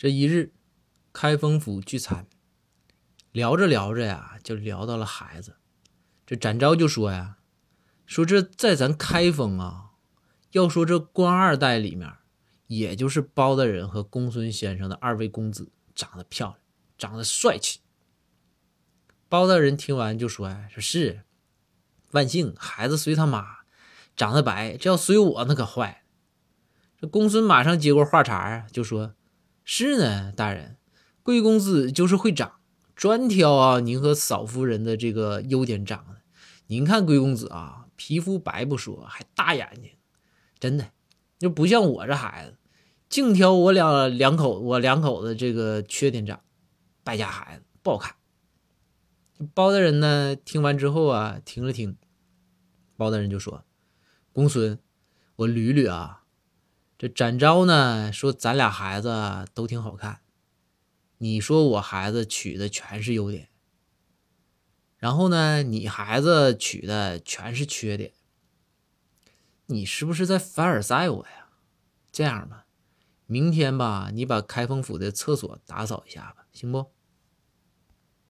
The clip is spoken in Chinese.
这一日，开封府聚餐，聊着聊着呀，就聊到了孩子。这展昭就说呀：“说这在咱开封啊，要说这官二代里面，也就是包大人和公孙先生的二位公子长得漂亮，长得帅气。”包大人听完就说：“呀，说是，万幸孩子随他妈，长得白，这要随我那可坏了。”这公孙马上接过话茬啊，就说。是呢，大人，贵公子就是会长，专挑啊您和嫂夫人的这个优点长的。您看贵公子啊，皮肤白不说，还大眼睛，真的就不像我这孩子，净挑我两两口我两口子这个缺点长，败家孩子不好看。包大人呢，听完之后啊，听了听，包大人就说：“公孙，我捋捋啊。”这展昭呢说：“咱俩孩子都挺好看，你说我孩子娶的全是优点，然后呢，你孩子娶的全是缺点，你是不是在凡尔赛我呀？这样吧，明天吧，你把开封府的厕所打扫一下吧，行不？”